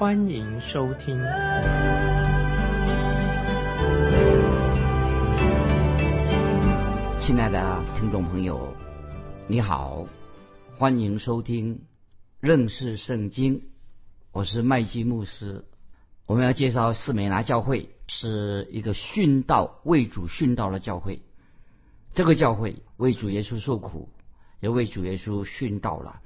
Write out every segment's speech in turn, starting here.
欢迎收听。亲爱的听众朋友，你好，欢迎收听认识圣经。我是麦基牧师。我们要介绍士美拿教会是一个殉道为主殉道的教会。这个教会为主耶稣受苦，也为主耶稣殉道了。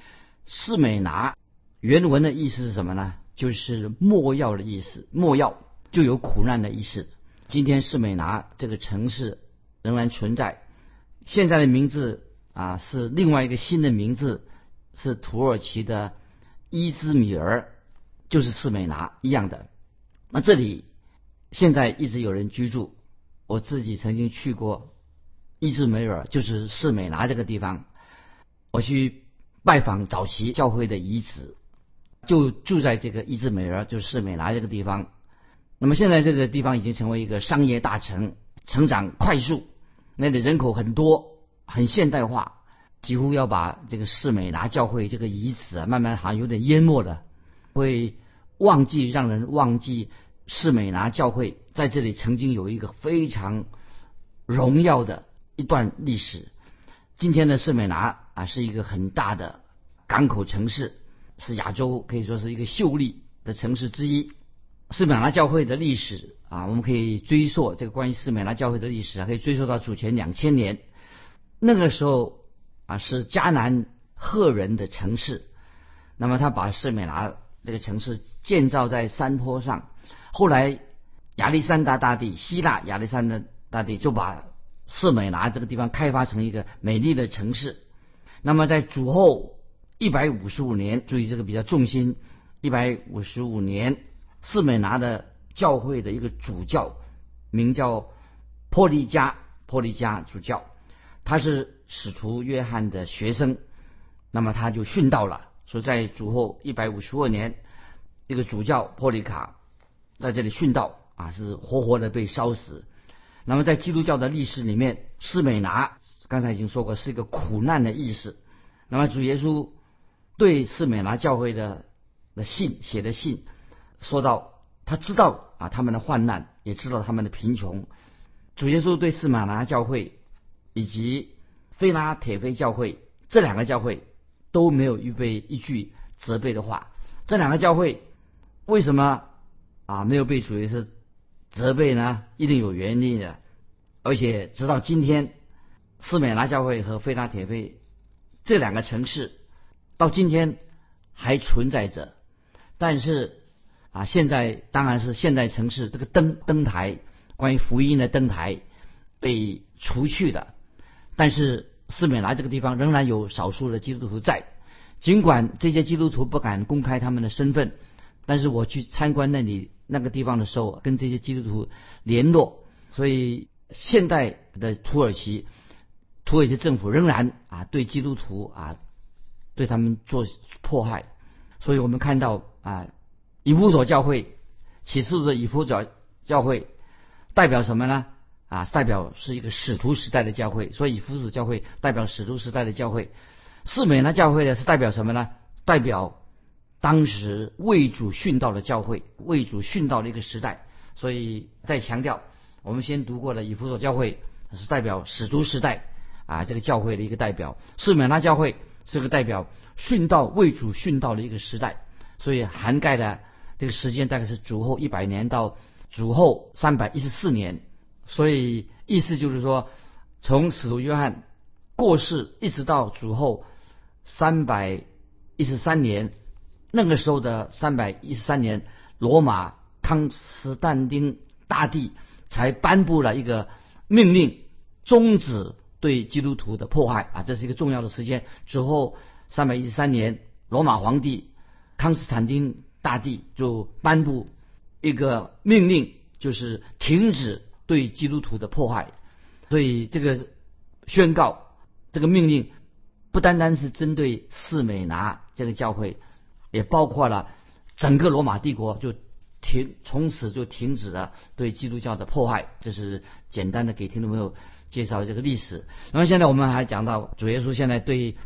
士美拿原文的意思是什么呢？就是莫要的意思，莫要就有苦难的意思。今天士美拿这个城市仍然存在，现在的名字啊是另外一个新的名字，是土耳其的伊兹米尔，就是士美拿一样的。那这里现在一直有人居住，我自己曾经去过。伊兹梅尔就是士美拿这个地方，我去拜访早期教会的遗址，就住在这个伊兹美尔，就是士美拿这个地方。那么现在这个地方已经成为一个商业大城，成长快速，那里人口很多，很现代化，几乎要把这个士美拿教会这个遗址啊，慢慢好像有点淹没了，会忘记让人忘记士美拿教会在这里曾经有一个非常荣耀的。一段历史。今天的士美拿啊，是一个很大的港口城市，是亚洲可以说是一个秀丽的城市之一。圣美拉教会的历史啊，我们可以追溯这个关于圣美拉教会的历史啊，可以追溯到主前两千年。那个时候啊，是迦南赫人的城市。那么他把圣美拉这个城市建造在山坡上。后来亚历山大大帝，希腊亚历山大大帝就把斯美拉这个地方开发成一个美丽的城市。那么在主后一百五十五年，注意这个比较重心，一百五十五年，士美拿的教会的一个主教名叫波利加，波利加主教，他是使徒约翰的学生。那么他就殉道了。说在主后一百五十二年，一个主教波利卡在这里殉道啊，是活活的被烧死。那么，在基督教的历史里面，施美拿刚才已经说过是一个苦难的意思。那么，主耶稣对施美拿教会的的信写的信，说到他知道啊他们的患难，也知道他们的贫穷。主耶稣对施美拿教会以及菲拉铁菲教会这两个教会都没有预备一句责备的话。这两个教会为什么啊没有被主耶稣？责备呢，一定有原因的，而且直到今天，斯美拉教会和菲拉铁菲这两个城市到今天还存在着。但是啊，现在当然是现代城市这个灯灯台，关于福音的灯台被除去的。但是斯美拉这个地方仍然有少数的基督徒在，尽管这些基督徒不敢公开他们的身份，但是我去参观那里。那个地方的时候，跟这些基督徒联络，所以现代的土耳其，土耳其政府仍然啊对基督徒啊对他们做迫害，所以我们看到啊以弗所教会启示录的以弗所教会代表什么呢？啊代表是一个使徒时代的教会，所以以弗所教会代表使徒时代的教会，四美那教会呢是代表什么呢？代表。当时为主殉道的教会，为主殉道的一个时代，所以再强调，我们先读过的以弗所教会是代表使徒时代啊，这个教会的一个代表；四美拉教会这个代表殉道为主殉道的一个时代，所以涵盖的这个时间大概是主后一百年到主后三百一十四年，所以意思就是说，从使徒约翰过世一直到主后三百一十三年。那个时候的三百一十三年，罗马康斯坦丁大帝才颁布了一个命令，终止对基督徒的迫害啊，这是一个重要的时间。之后三百一十三年，罗马皇帝康斯坦丁大帝就颁布一个命令，就是停止对基督徒的迫害。所以这个宣告，这个命令不单单是针对四美拿这个教会，也包括了整个罗马帝国，就停从此就停止了对基督教的迫害。这是简单的给听众朋友介绍这个历史。那么现在我们还讲到主耶稣现在对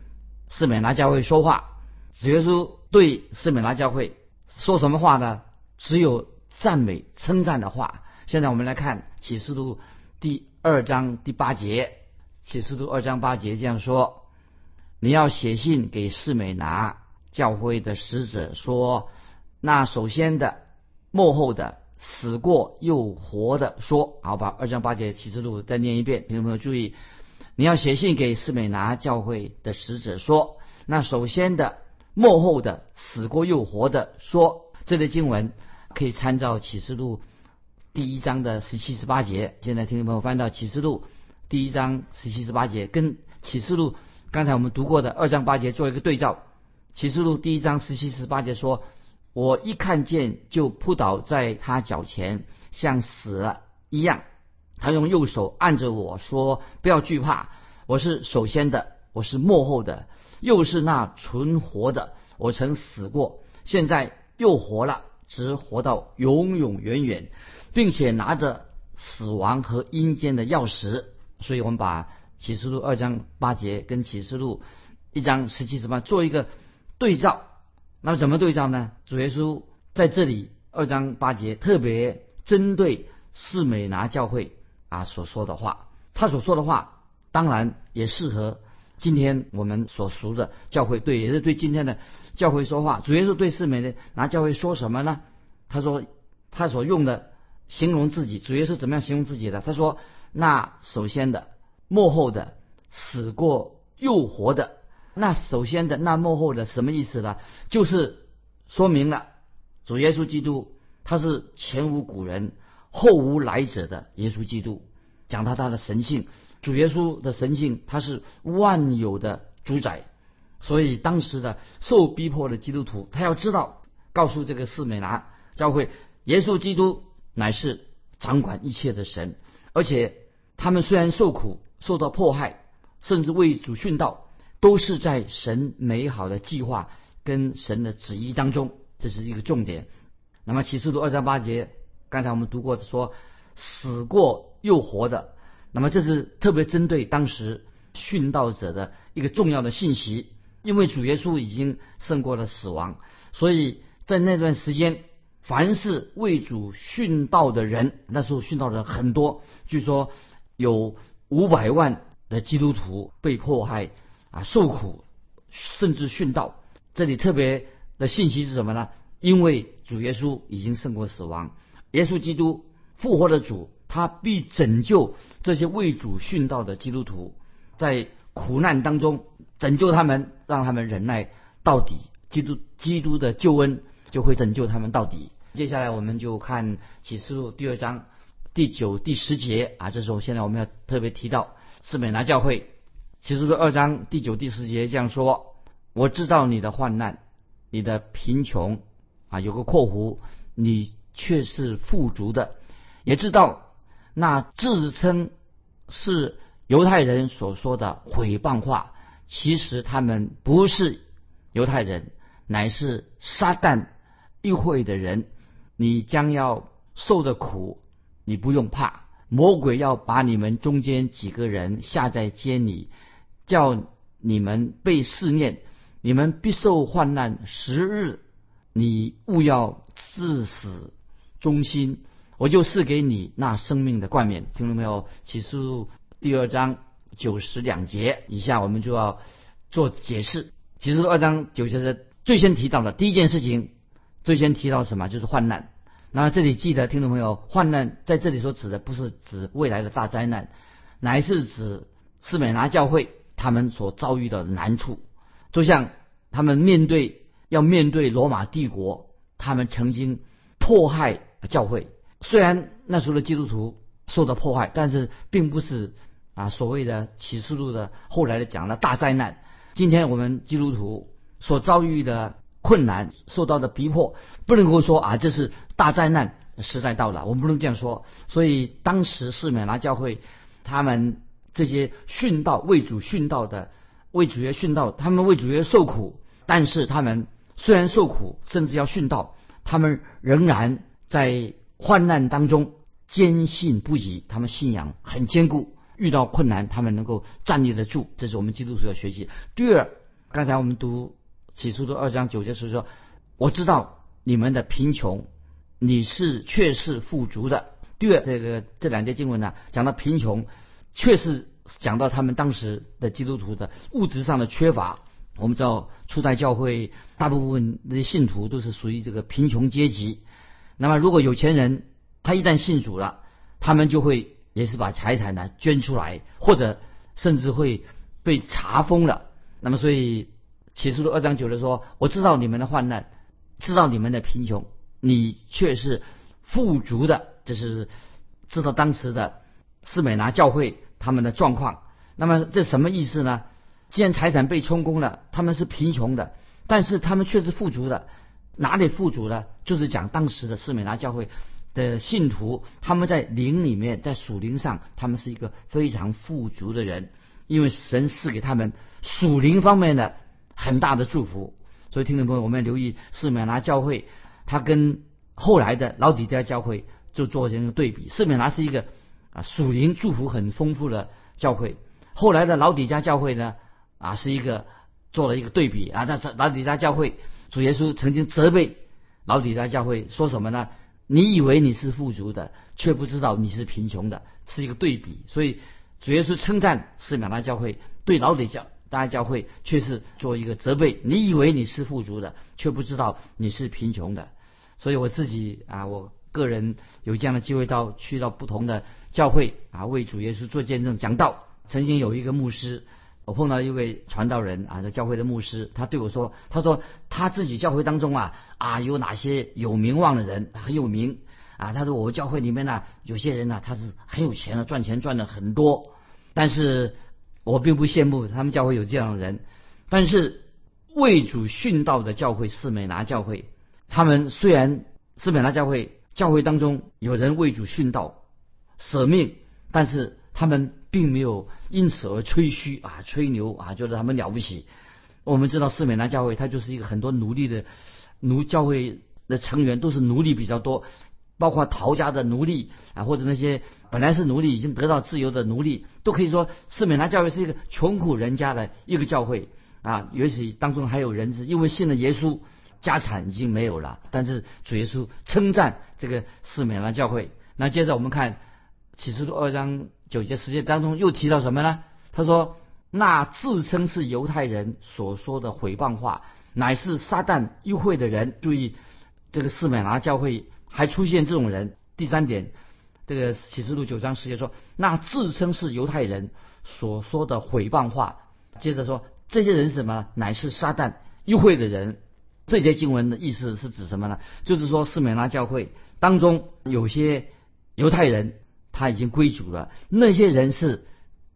士美拿教会说话，主耶稣对士美拿教会说什么话呢？只有赞美称赞的话。现在我们来看启示录第二章第八节，启示录二章八节这样说：你要写信给士美拿教会的使者说，那首先的、幕后的、死过又活的说。好，把二章八节启示录再念一遍，听众朋友注意，你要写信给士美拿教会的使者说，那首先的、幕后的、死过又活的说。这类经文。可以参照启示录第一章的十七十八节。现在听众朋友翻到启示录第一章十七十八节，跟启示录刚才我们读过的二章八节做一个对照。启示录第一章十七十八节说：“我一看见就扑倒在他脚前，像死了一样。他用右手按着我说：不要惧怕，我是首先的，我是幕后的，又是那存活的。我曾死过，现在又活了。”直活到永永远远，并且拿着死亡和阴间的钥匙。所以我们把启示录二章八节跟启示录一章十七十八做一个对照。那么怎么对照呢？主耶稣在这里二章八节特别针对士美拿教会啊所说的话，他所说的话当然也适合今天我们所熟的教会，对，也是对今天的。教会说话，主耶稣对世美的拿教会说什么呢？他说他所用的形容自己，主耶稣怎么样形容自己的？他说：那首先的、幕后的、死过又活的，那首先的、那幕后的什么意思呢？就是说明了主耶稣基督他是前无古人后无来者的耶稣基督，讲他他的神性，主耶稣的神性他是万有的主宰。所以当时的受逼迫的基督徒，他要知道，告诉这个士美拿教会，耶稣基督乃是掌管一切的神，而且他们虽然受苦、受到迫害，甚至为主殉道，都是在神美好的计划跟神的旨意当中，这是一个重点。那么启示录二章八节，刚才我们读过说，死过又活的，那么这是特别针对当时殉道者的一个重要的信息。因为主耶稣已经胜过了死亡，所以在那段时间，凡是为主殉道的人，那时候殉道的人很多，据说有五百万的基督徒被迫害啊，受苦，甚至殉道。这里特别的信息是什么呢？因为主耶稣已经胜过死亡，耶稣基督复活的主，他必拯救这些为主殉道的基督徒，在苦难当中。拯救他们，让他们忍耐到底，基督基督的救恩就会拯救他们到底。接下来我们就看启示录第二章第九、第十节啊，这时候现在我们要特别提到斯美拿教会。启示录二章第九、第十节这样说：“我知道你的患难，你的贫穷啊，有个括弧，你却是富足的；也知道那自称是犹太人所说的毁谤话。”其实他们不是犹太人，乃是撒旦议会的人。你将要受的苦，你不用怕。魔鬼要把你们中间几个人下在监里，叫你们被试验，你们必受患难十日。你勿要自死忠心，我就赐给你那生命的冠冕。听到没有？启示录第二章。九十两节以下，我们就要做解释。其实二章九节是最先提到的第一件事情，最先提到什么？就是患难。那这里记得，听众朋友，患难在这里所指的不是指未来的大灾难，乃是指斯美拿教会他们所遭遇的难处。就像他们面对要面对罗马帝国，他们曾经迫害教会。虽然那时候的基督徒受到迫害，但是并不是。啊，所谓的启示录的后来的讲了大灾难。今天我们基督徒所遭遇的困难、受到的逼迫，不能够说啊这是大灾难，时代到了，我们不能这样说。所以当时士美拿教会，他们这些殉道为主殉道的，为主耶殉道，他们为主耶受苦，但是他们虽然受苦，甚至要殉道，他们仍然在患难当中坚信不疑，他们信仰很坚固，遇到困难他们能够站立得住，这是我们基督徒要学习。第二，刚才我们读起初的二章九节时说，我知道你们的贫穷。你是确是富足的。第二，这个这两节经文呢，讲到贫穷，确实讲到他们当时的基督徒的物质上的缺乏。我们知道初代教会大部分那些信徒都是属于这个贫穷阶级。那么如果有钱人他一旦信主了，他们就会也是把财产呢捐出来，或者甚至会被查封了。那么所以启示录二章九的说：“我知道你们的患难，知道你们的贫穷。”你却是富足的，这是知道当时的斯美拿教会他们的状况。那么这什么意思呢？既然财产被充公了，他们是贫穷的，但是他们却是富足的。哪里富足呢？就是讲当时的斯美拿教会的信徒，他们在灵里面，在属灵上，他们是一个非常富足的人，因为神赐给他们属灵方面的很大的祝福。所以，听众朋友，我们要留意斯美拿教会。他跟后来的老底家教会就做这个对比，斯美拿是一个属灵祝福很丰富的教会，后来的老底家教会呢啊是一个做了一个对比啊，但是老底家教会主耶稣曾经责备老底家教会说什么呢？你以为你是富足的，却不知道你是贫穷的，是一个对比。所以主耶稣称赞斯美拿教会，对老底教。大教会却是做一个责备，你以为你是富足的，却不知道你是贫穷的。所以我自己啊，我个人有这样的机会到去到不同的教会啊，为主耶稣做见证讲道。曾经有一个牧师，我碰到一位传道人啊，这教会的牧师，他对我说：“他说他自己教会当中啊啊有哪些有名望的人很有名啊？他说我们教会里面呢，有些人呢他是很有钱的，赚钱赚的很多，但是我并不羡慕他们教会有这样的人。但是为主殉道的教会四美拿教会。”他们虽然四美拿教会教会当中有人为主殉道舍命，但是他们并没有因此而吹嘘啊吹牛啊，觉得他们了不起。我们知道斯美兰教会，它就是一个很多奴隶的奴教会的成员都是奴隶比较多，包括陶家的奴隶啊，或者那些本来是奴隶已经得到自由的奴隶，都可以说斯美兰教会是一个穷苦人家的一个教会啊。也许当中还有人是因为信了耶稣。家产已经没有了，但是主耶稣称赞这个四美拉教会。那接着我们看启示录二章九节十节当中又提到什么呢？他说：“那自称是犹太人所说的毁谤话，乃是撒旦议会的人。”注意，这个四美拿教会还出现这种人。第三点，这个启示录九章十节说：“那自称是犹太人所说的毁谤话。”接着说，这些人什么？乃是撒旦议会的人。这节经文的意思是指什么呢？就是说，斯美拉教会当中有些犹太人他已经归主了，那些人是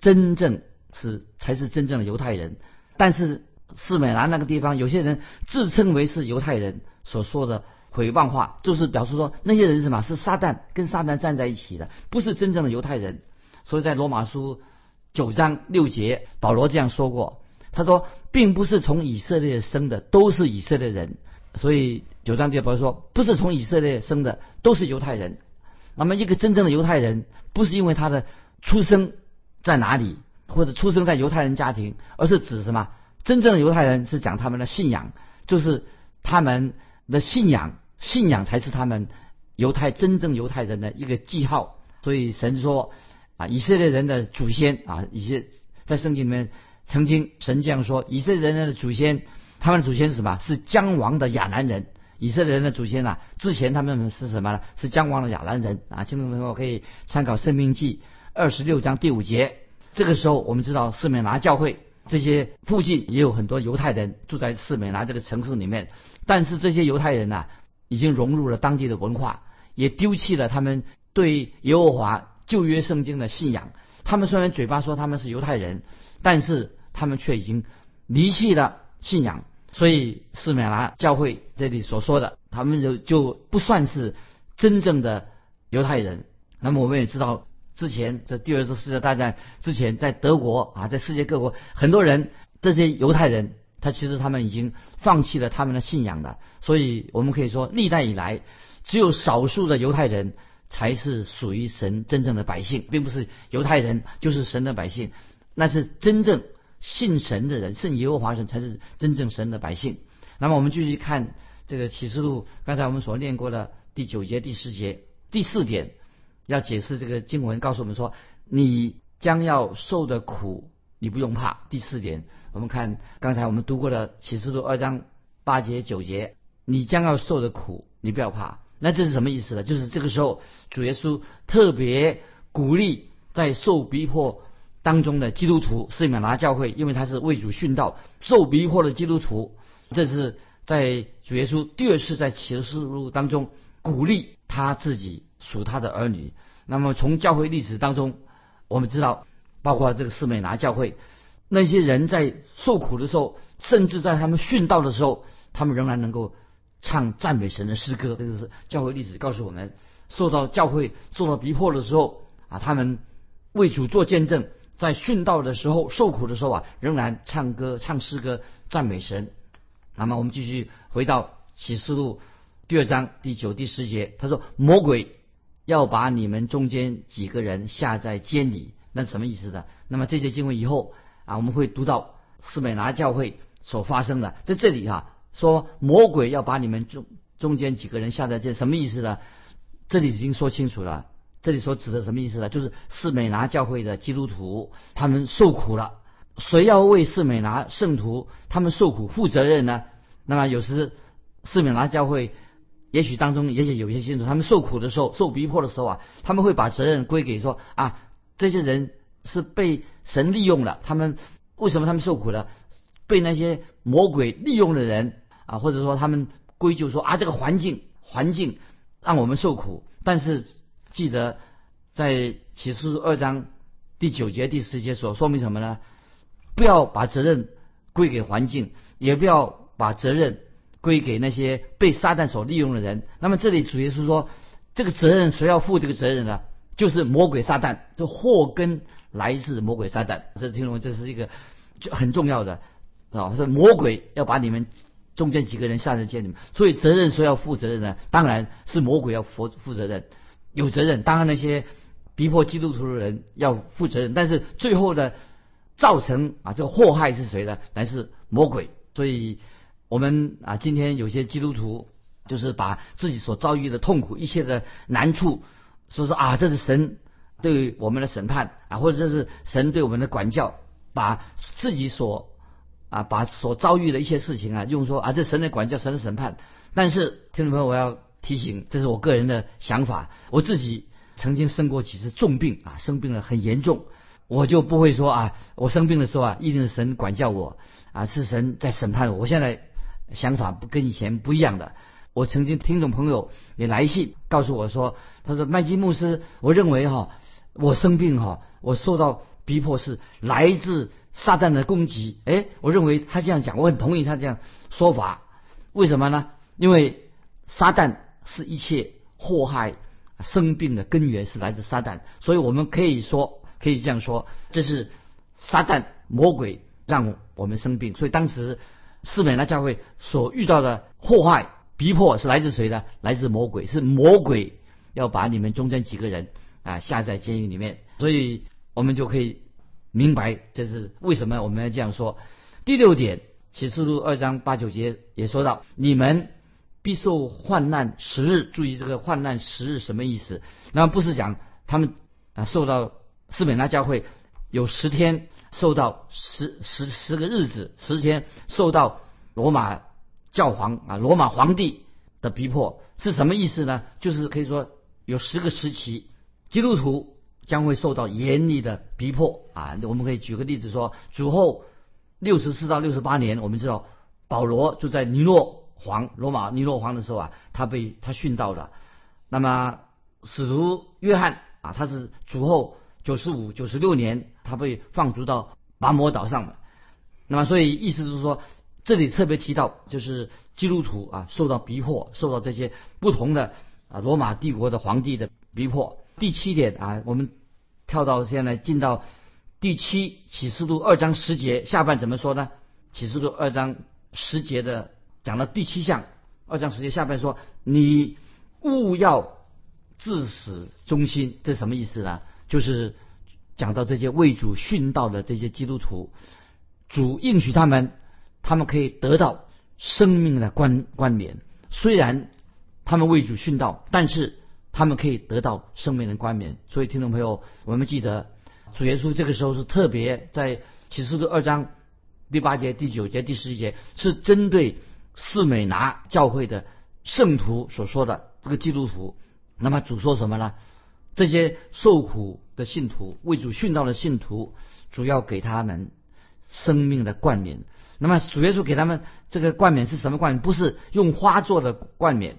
真正是才是真正的犹太人。但是斯美拉那个地方有些人自称为是犹太人所说的毁谤话，就是表示说那些人是什么？是撒旦跟撒旦站在一起的，不是真正的犹太人。所以在罗马书九章六节，保罗这样说过。他说，并不是从以色列生的都是以色列人，所以九章节保罗说，不是从以色列生的都是犹太人。那么，一个真正的犹太人，不是因为他的出生在哪里，或者出生在犹太人家庭，而是指什么？真正的犹太人是讲他们的信仰，就是他们的信仰，信仰才是他们犹太真正犹太人的一个记号。所以神说啊，以色列人的祖先啊，一些在圣经里面。曾经神这样说：以色列人的祖先，他们的祖先是什么？是将亡的亚兰人。以色列人的祖先啊，之前他们是什么呢？是将亡的亚兰人啊。听众朋友可以参考《生命记》二十六章第五节。这个时候，我们知道四美拿教会这些附近也有很多犹太人住在四美拿这个城市里面，但是这些犹太人呐，已经融入了当地的文化，也丢弃了他们对耶和华旧约圣经的信仰。他们虽然嘴巴说他们是犹太人。但是他们却已经离弃了信仰，所以斯美拉教会这里所说的，他们就就不算是真正的犹太人。那么我们也知道，之前在第二次世界大战之前，在德国啊，在世界各国，很多人这些犹太人，他其实他们已经放弃了他们的信仰了。所以我们可以说，历代以来，只有少数的犹太人才是属于神真正的百姓，并不是犹太人就是神的百姓，那是真正信神的人，信耶和华神才是真正神的百姓。那么我们继续看这个启示录，刚才我们所念过的第九节、第十节，第四点。要解释这个经文，告诉我们说，你将要受的苦，你不用怕。第四点，我们看刚才我们读过的启示录二章八节九节，你将要受的苦，你不要怕。那这是什么意思呢？就是这个时候，主耶稣特别鼓励在受逼迫当中的基督徒，斯米拿教会，因为他是为主殉道，受逼迫的基督徒，这是在主耶稣第二次在启示录当中鼓励他自己。属他的儿女。那么从教会历史当中，我们知道，包括这个士美拿教会，那些人在受苦的时候，甚至在他们殉道的时候，他们仍然能够唱赞美神的诗歌。这个是教会历史告诉我们，受到教会受到逼迫的时候啊，他们为主做见证，在殉道的时候受苦的时候啊，仍然唱歌唱诗歌赞美神。那么我们继续回到启示录第二章第九第十节，他说魔鬼。要把你们中间几个人下在监里，那什么意思呢？那么这些经文以后啊，我们会读到斯美拿教会所发生的，在这里哈说魔鬼要把你们中中间几个人下在监，什么意思呢？这里已经说清楚了，这里所指的什么意思呢？就是斯美拿教会的基督徒他们受苦了，谁要为斯美拿圣徒他们受苦负责任呢？那么有时斯美拿教会。也许当中，也许有些信徒，他们受苦的时候，受逼迫的时候啊，他们会把责任归给说啊，这些人是被神利用了。他们为什么他们受苦了？被那些魔鬼利用的人啊，或者说他们归咎说啊，这个环境环境让我们受苦。但是记得在启示录二章第九节第十节所说明什么呢？不要把责任归给环境，也不要把责任。归给那些被撒旦所利用的人。那么这里主耶稣说，这个责任谁要负这个责任呢？就是魔鬼撒旦，这祸根来自魔鬼撒旦。这听懂这是一个就很重要的啊，说魔鬼要把你们中间几个人下在监里，所以责任谁要负责任呢？当然是魔鬼要负负责任，有责任。当然那些逼迫基督徒的人要负责任，但是最后的造成啊这个祸害是谁呢？来自魔鬼。所以。我们啊，今天有些基督徒就是把自己所遭遇的痛苦、一切的难处，说说啊，这是神对我们的审判啊，或者这是神对我们的管教，把自己所啊把所遭遇的一些事情啊，用说啊，这神的管教、神的审判。但是听众朋友，我要提醒，这是我个人的想法。我自己曾经生过几次重病啊，生病了很严重，我就不会说啊，我生病的时候啊，一定是神管教我啊，是神在审判我。我现在。想法不跟以前不一样的。我曾经听众朋友也来信告诉我说，他说麦基牧师，我认为哈，我生病哈，我受到逼迫是来自撒旦的攻击。哎，我认为他这样讲，我很同意他这样说法。为什么呢？因为撒旦是一切祸害生病的根源是来自撒旦，所以我们可以说可以这样说，这是撒旦魔鬼让我们生病。所以当时。四美拉教会所遇到的祸害、逼迫是来自谁的？来自魔鬼，是魔鬼要把你们中间几个人啊下在监狱里面。所以我们就可以明白这是为什么我们要这样说。第六点，启示录二章八九节也说到：你们必受患难十日。注意这个患难十日什么意思？那不是讲他们啊受到斯美那教会有十天。受到十十十个日子，十天受到罗马教皇啊，罗马皇帝的逼迫是什么意思呢？就是可以说有十个时期，基督徒将会受到严厉的逼迫啊。我们可以举个例子说，主后六十四到六十八年，我们知道保罗就在尼诺皇罗马尼罗皇的时候啊，他被他殉道了。那么使徒约翰啊，他是主后。九十五、九十六年，他被放逐到拔摩岛上了。那么，所以意思就是说，这里特别提到，就是基督徒啊，受到逼迫，受到这些不同的啊罗马帝国的皇帝的逼迫。第七点啊，我们跳到现在进到第七启示录二章十节下半怎么说呢？启示录二章十节的讲到第七项，二章十节下边说：“你勿要自始忠心。”这什么意思呢？就是讲到这些为主殉道的这些基督徒，主应许他们，他们可以得到生命的冠冠冕。虽然他们为主殉道，但是他们可以得到生命的冠冕。所以，听众朋友，我们记得主耶稣这个时候是特别在启示录二章。第八节、第九节、第十一节是针对四美拿教会的圣徒所说的这个基督徒。那么主说什么呢？这些受苦的信徒、为主殉道的信徒，主要给他们生命的冠冕。那么主耶稣给他们这个冠冕是什么冠冕？不是用花做的冠冕。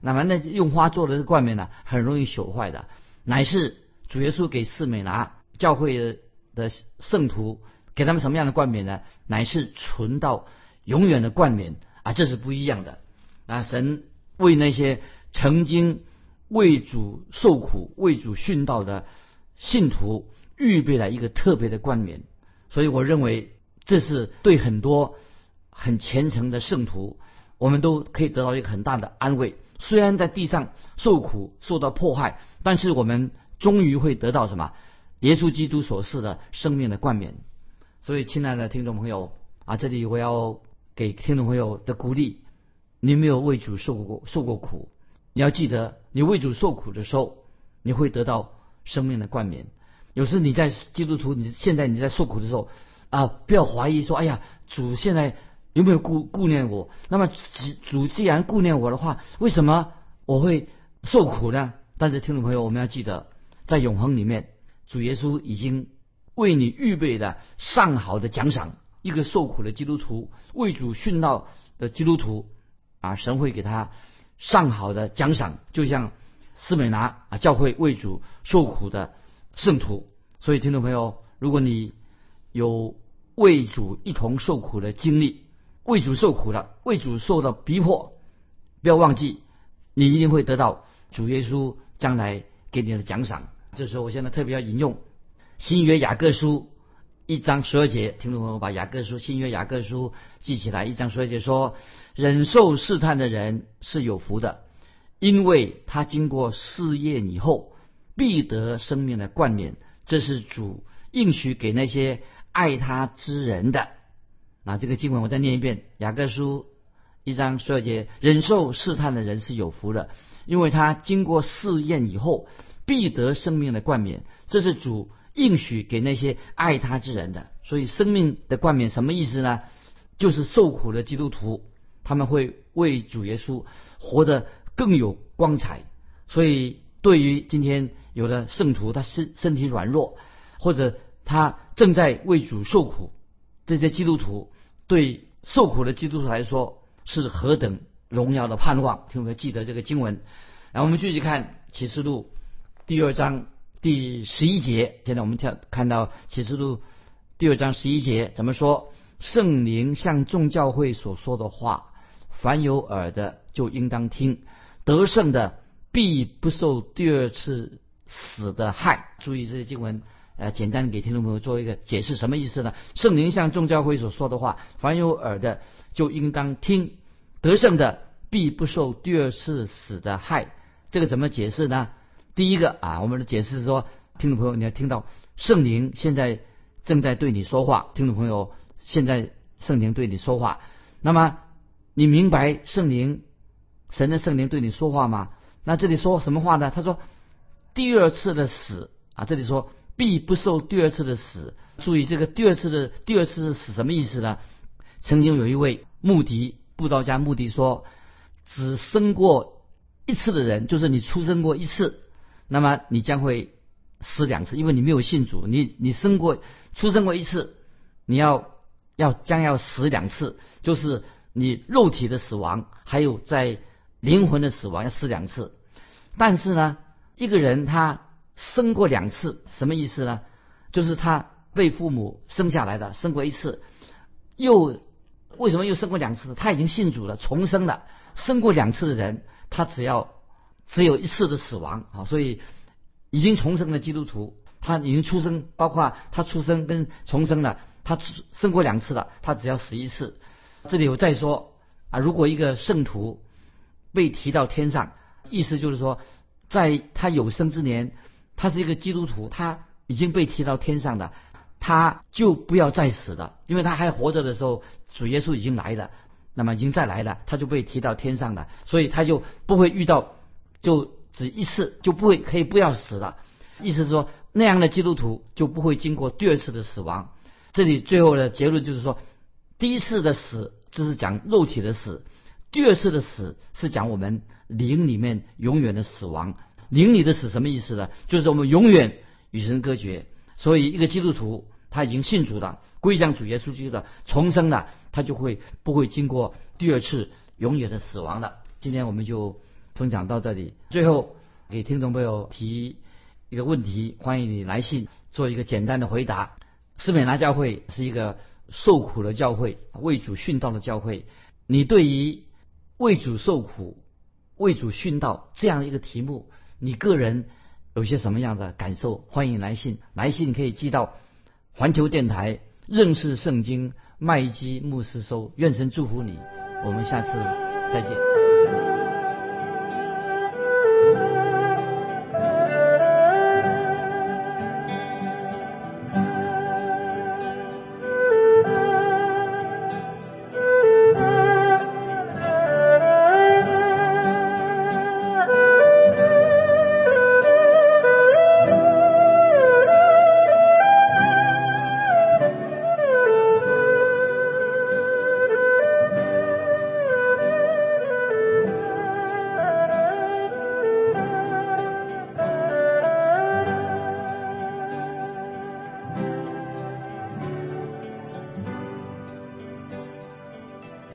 那么那用花做的冠冕呢，很容易朽坏的。乃是主耶稣给四美拿教会的圣徒。给他们什么样的冠冕呢？乃是存到永远的冠冕啊！这是不一样的啊！神为那些曾经为主受苦、为主殉道的信徒预备了一个特别的冠冕，所以我认为这是对很多很虔诚的圣徒，我们都可以得到一个很大的安慰。虽然在地上受苦、受到迫害，但是我们终于会得到什么？耶稣基督所示的生命的冠冕。所以，亲爱的听众朋友啊，这里我要给听众朋友的鼓励：你没有为主受过受过苦，你要记得，你为主受苦的时候，你会得到生命的冠冕。有时你在基督徒，你现在你在受苦的时候啊，不要怀疑说：哎呀，主现在有没有顾顾念我？那么主既然顾念我的话，为什么我会受苦呢？但是，听众朋友，我们要记得，在永恒里面，主耶稣已经。为你预备的上好的奖赏，一个受苦的基督徒，为主殉道的基督徒，啊，神会给他上好的奖赏，就像斯美拿啊教会为主受苦的圣徒。所以，听众朋友，如果你有为主一同受苦的经历，为主受苦了，为主受到逼迫，不要忘记，你一定会得到主耶稣将来给你的奖赏。这时候，我现在特别要引用。新约雅各书一章十二节，听众朋友把雅各书新约雅各书记起来。一章十二节说：“忍受试探的人是有福的，因为他经过试验以后，必得生命的冠冕。这是主应许给那些爱他之人的。”那这个经文我再念一遍：雅各书一章十二节，忍受试探的人是有福的，因为他经过试验以后，必得生命的冠冕。这是主。应许给那些爱他之人的，所以生命的冠冕什么意思呢？就是受苦的基督徒，他们会为主耶稣活得更有光彩。所以，对于今天有的圣徒，他身身体软弱，或者他正在为主受苦，这些基督徒对受苦的基督徒来说是何等荣耀的盼望！听有没有记得这个经文？然后我们继续看启示录第二章。第十一节，现在我们跳看到启示录第二章十一节怎么说？圣灵向众教会所说的话，凡有耳的就应当听。得胜的必不受第二次死的害。注意这些经文，呃，简单给听众朋友做一个解释，什么意思呢？圣灵向众教会所说的话，凡有耳的就应当听。得胜的必不受第二次死的害。这个怎么解释呢？第一个啊，我们的解释是说，听众朋友，你要听到圣灵现在正在对你说话。听众朋友，现在圣灵对你说话，那么你明白圣灵神的圣灵对你说话吗？那这里说什么话呢？他说第二次的死啊，这里说必不受第二次的死。注意这个第二次的第二次的死什么意思呢？曾经有一位穆迪布道家穆迪说，只生过一次的人，就是你出生过一次。那么你将会死两次，因为你没有信主，你你生过出生过一次，你要要将要死两次，就是你肉体的死亡，还有在灵魂的死亡要死两次。但是呢，一个人他生过两次，什么意思呢？就是他被父母生下来的，生过一次，又为什么又生过两次？他已经信主了，重生了。生过两次的人，他只要。只有一次的死亡啊，所以已经重生的基督徒，他已经出生，包括他出生跟重生了，他生过两次了，他只要死一次。这里我再说啊，如果一个圣徒被提到天上，意思就是说，在他有生之年，他是一个基督徒，他已经被提到天上的，他就不要再死了，因为他还活着的时候，主耶稣已经来了，那么已经再来了，他就被提到天上的，所以他就不会遇到，就只一次就不会可以不要死了。意思是说，那样的基督徒就不会经过第二次的死亡。这里最后的结论就是说。第一次的死就是讲肉体的死，第二次的死是讲我们灵里面永远的死亡。灵里的死什么意思呢？就是我们永远与神隔绝。所以一个基督徒他已经信主的，归向主耶稣基督的重生了，他就会不会经过第二次永远的死亡了。今天我们就分享到这里。最后给听众朋友提一个问题，欢迎你来信做一个简单的回答。斯美拿教会是一个。受苦的教会，为主殉道的教会，你对于为主受苦、为主殉道这样一个题目，你个人有些什么样的感受？欢迎来信，来信可以寄到环球电台认识圣经麦基牧师收。愿神祝福你，我们下次再见。